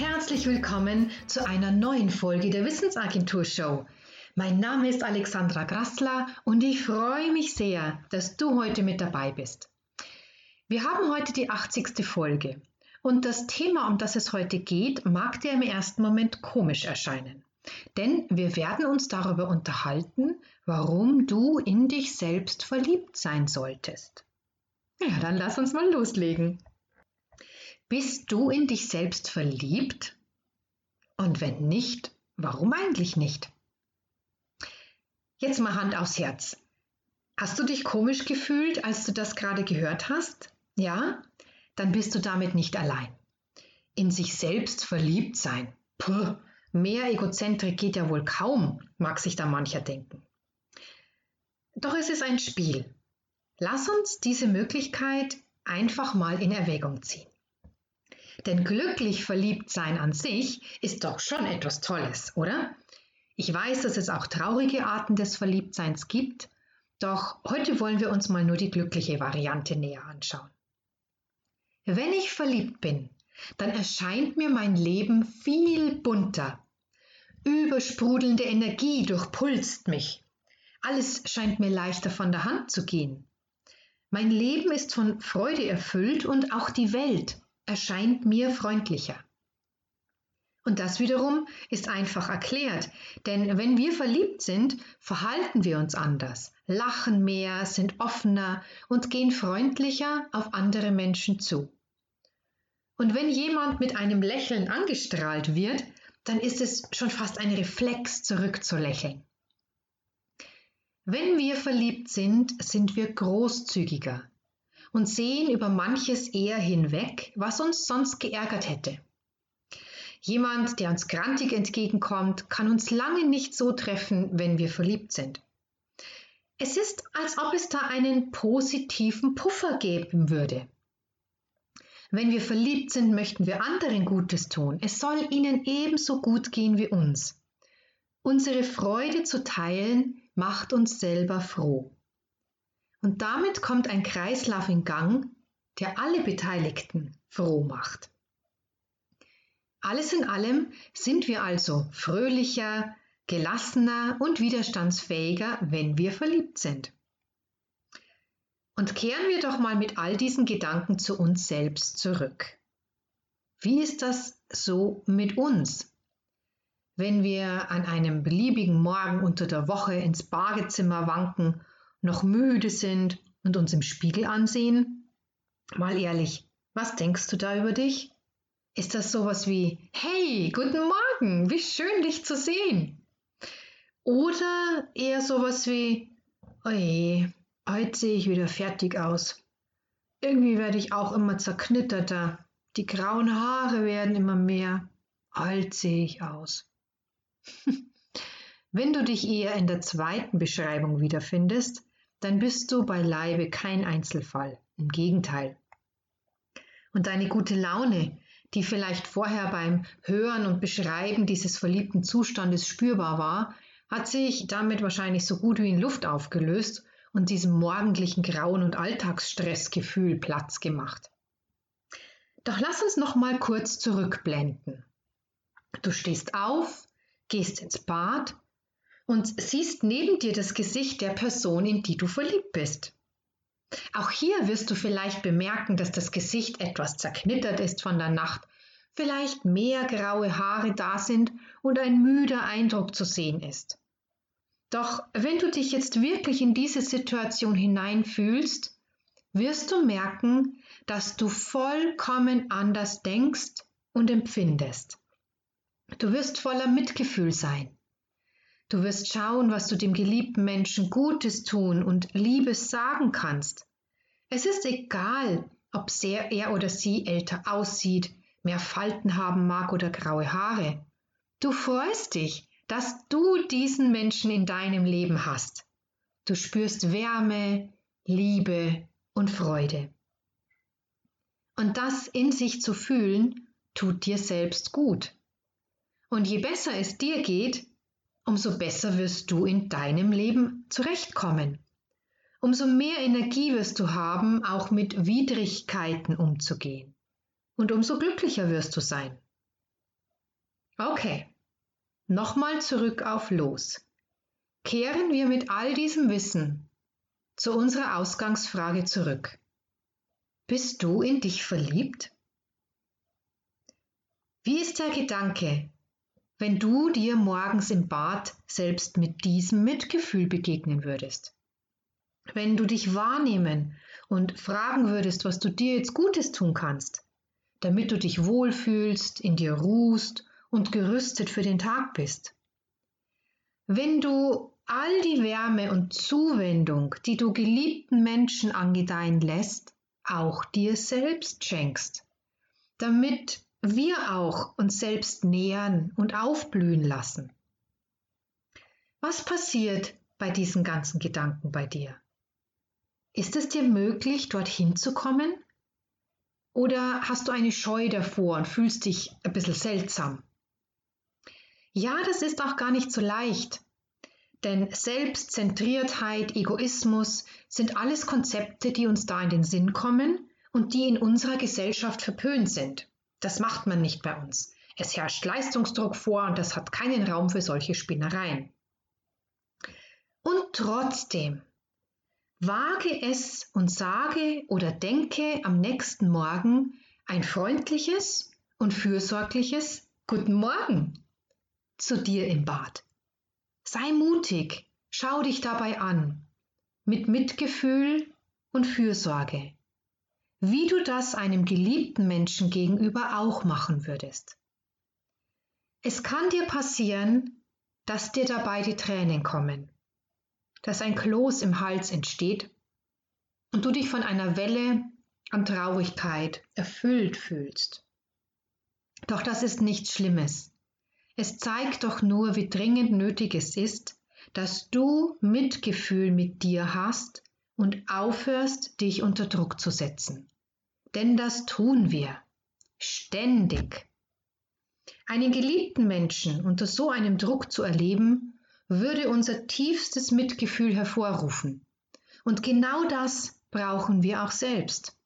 herzlich willkommen zu einer neuen Folge der Wissensagentur Show. Mein Name ist Alexandra Grassler und ich freue mich sehr, dass du heute mit dabei bist. Wir haben heute die 80. Folge und das Thema, um das es heute geht, mag dir im ersten Moment komisch erscheinen. Denn wir werden uns darüber unterhalten, warum du in dich selbst verliebt sein solltest. Ja, dann lass uns mal loslegen. Bist du in dich selbst verliebt? Und wenn nicht, warum eigentlich nicht? Jetzt mal Hand aufs Herz. Hast du dich komisch gefühlt, als du das gerade gehört hast? Ja? Dann bist du damit nicht allein. In sich selbst verliebt sein. Puh, mehr Egozentrik geht ja wohl kaum, mag sich da mancher denken. Doch es ist ein Spiel. Lass uns diese Möglichkeit einfach mal in Erwägung ziehen. Denn glücklich verliebt sein an sich ist doch schon etwas Tolles, oder? Ich weiß, dass es auch traurige Arten des Verliebtseins gibt, doch heute wollen wir uns mal nur die glückliche Variante näher anschauen. Wenn ich verliebt bin, dann erscheint mir mein Leben viel bunter. Übersprudelnde Energie durchpulst mich. Alles scheint mir leichter von der Hand zu gehen. Mein Leben ist von Freude erfüllt und auch die Welt erscheint mir freundlicher. Und das wiederum ist einfach erklärt, denn wenn wir verliebt sind, verhalten wir uns anders, lachen mehr, sind offener und gehen freundlicher auf andere Menschen zu. Und wenn jemand mit einem Lächeln angestrahlt wird, dann ist es schon fast ein Reflex, zurückzulächeln. Wenn wir verliebt sind, sind wir großzügiger, und sehen über manches eher hinweg, was uns sonst geärgert hätte. Jemand, der uns grantig entgegenkommt, kann uns lange nicht so treffen, wenn wir verliebt sind. Es ist, als ob es da einen positiven Puffer geben würde. Wenn wir verliebt sind, möchten wir anderen Gutes tun. Es soll ihnen ebenso gut gehen wie uns. Unsere Freude zu teilen macht uns selber froh. Und damit kommt ein Kreislauf in Gang, der alle Beteiligten froh macht. Alles in allem sind wir also fröhlicher, gelassener und widerstandsfähiger, wenn wir verliebt sind. Und kehren wir doch mal mit all diesen Gedanken zu uns selbst zurück. Wie ist das so mit uns? Wenn wir an einem beliebigen Morgen unter der Woche ins Badezimmer wanken noch müde sind und uns im Spiegel ansehen? Mal ehrlich, was denkst du da über dich? Ist das sowas wie, hey, guten Morgen, wie schön dich zu sehen? Oder eher sowas wie, oje, heute sehe ich wieder fertig aus. Irgendwie werde ich auch immer zerknitterter. Die grauen Haare werden immer mehr. Alt sehe ich aus. Wenn du dich eher in der zweiten Beschreibung wiederfindest, dann bist du beileibe kein Einzelfall. Im Gegenteil. Und deine gute Laune, die vielleicht vorher beim Hören und Beschreiben dieses verliebten Zustandes spürbar war, hat sich damit wahrscheinlich so gut wie in Luft aufgelöst und diesem morgendlichen Grauen und Alltagsstressgefühl Platz gemacht. Doch lass uns noch mal kurz zurückblenden. Du stehst auf, gehst ins Bad und siehst neben dir das Gesicht der Person, in die du verliebt bist. Auch hier wirst du vielleicht bemerken, dass das Gesicht etwas zerknittert ist von der Nacht, vielleicht mehr graue Haare da sind und ein müder Eindruck zu sehen ist. Doch wenn du dich jetzt wirklich in diese Situation hineinfühlst, wirst du merken, dass du vollkommen anders denkst und empfindest. Du wirst voller Mitgefühl sein. Du wirst schauen, was du dem geliebten Menschen Gutes tun und Liebes sagen kannst. Es ist egal, ob sehr er oder sie älter aussieht, mehr Falten haben mag oder graue Haare. Du freust dich, dass du diesen Menschen in deinem Leben hast. Du spürst Wärme, Liebe und Freude. Und das in sich zu fühlen, tut dir selbst gut. Und je besser es dir geht, umso besser wirst du in deinem Leben zurechtkommen. Umso mehr Energie wirst du haben, auch mit Widrigkeiten umzugehen. Und umso glücklicher wirst du sein. Okay, nochmal zurück auf Los. Kehren wir mit all diesem Wissen zu unserer Ausgangsfrage zurück. Bist du in dich verliebt? Wie ist der Gedanke, wenn du dir morgens im Bad selbst mit diesem Mitgefühl begegnen würdest? Wenn du dich wahrnehmen und fragen würdest, was du dir jetzt Gutes tun kannst, damit du dich wohlfühlst, in dir ruhst und gerüstet für den Tag bist. Wenn du all die Wärme und Zuwendung, die du geliebten Menschen angedeihen lässt, auch dir selbst schenkst, damit wir auch uns selbst nähern und aufblühen lassen. Was passiert bei diesen ganzen Gedanken bei dir? Ist es dir möglich, dorthin zu kommen? Oder hast du eine Scheu davor und fühlst dich ein bisschen seltsam? Ja, das ist auch gar nicht so leicht. Denn Selbstzentriertheit, Egoismus sind alles Konzepte, die uns da in den Sinn kommen und die in unserer Gesellschaft verpönt sind. Das macht man nicht bei uns. Es herrscht Leistungsdruck vor und das hat keinen Raum für solche Spinnereien. Und trotzdem Wage es und sage oder denke am nächsten Morgen ein freundliches und fürsorgliches Guten Morgen zu dir im Bad. Sei mutig, schau dich dabei an, mit Mitgefühl und Fürsorge, wie du das einem geliebten Menschen gegenüber auch machen würdest. Es kann dir passieren, dass dir dabei die Tränen kommen dass ein Kloß im Hals entsteht und du dich von einer Welle an Traurigkeit erfüllt fühlst. Doch das ist nichts Schlimmes. Es zeigt doch nur, wie dringend nötig es ist, dass du Mitgefühl mit dir hast und aufhörst, dich unter Druck zu setzen. Denn das tun wir. Ständig. Einen geliebten Menschen unter so einem Druck zu erleben, würde unser tiefstes Mitgefühl hervorrufen. Und genau das brauchen wir auch selbst.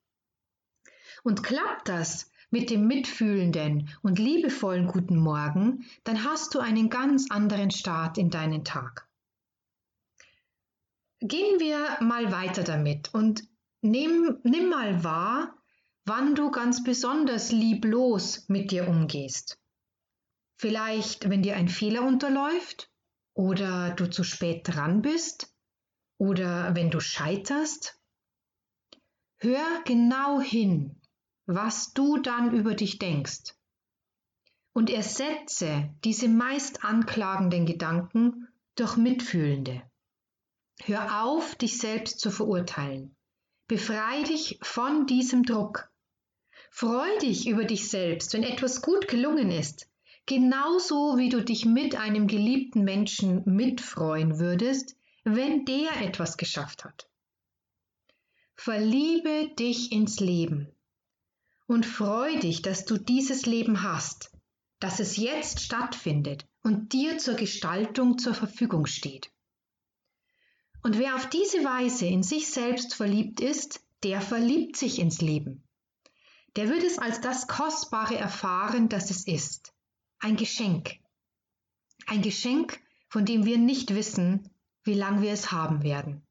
Und klappt das mit dem mitfühlenden und liebevollen guten Morgen, dann hast du einen ganz anderen Start in deinen Tag. Gehen wir mal weiter damit und nimm, nimm mal wahr, wann du ganz besonders lieblos mit dir umgehst. Vielleicht, wenn dir ein Fehler unterläuft oder du zu spät dran bist oder wenn du scheiterst. Hör genau hin, was du dann über dich denkst und ersetze diese meist anklagenden Gedanken durch mitfühlende. Hör auf, dich selbst zu verurteilen. Befrei dich von diesem Druck. Freu dich über dich selbst, wenn etwas gut gelungen ist, Genauso wie du dich mit einem geliebten Menschen mitfreuen würdest, wenn der etwas geschafft hat. Verliebe dich ins Leben und freu dich, dass du dieses Leben hast, dass es jetzt stattfindet und dir zur Gestaltung zur Verfügung steht. Und wer auf diese Weise in sich selbst verliebt ist, der verliebt sich ins Leben. Der wird es als das Kostbare erfahren, das es ist ein Geschenk. Ein Geschenk, von dem wir nicht wissen, wie lang wir es haben werden.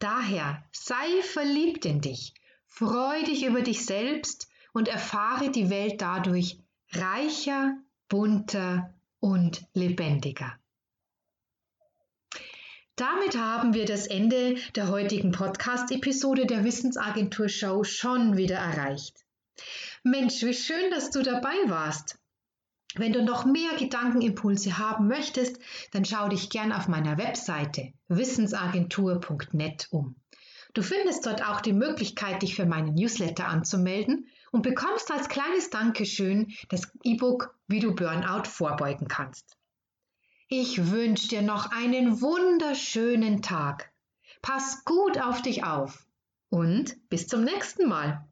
Daher sei verliebt in dich, freu dich über dich selbst und erfahre die Welt dadurch reicher, bunter und lebendiger. Damit haben wir das Ende der heutigen Podcast-Episode der Wissensagentur Show schon wieder erreicht. Mensch, wie schön, dass du dabei warst. Wenn du noch mehr Gedankenimpulse haben möchtest, dann schau dich gern auf meiner Webseite wissensagentur.net um. Du findest dort auch die Möglichkeit, dich für meinen Newsletter anzumelden und bekommst als kleines Dankeschön das E-Book, wie du Burnout vorbeugen kannst. Ich wünsche dir noch einen wunderschönen Tag. Pass gut auf dich auf und bis zum nächsten Mal.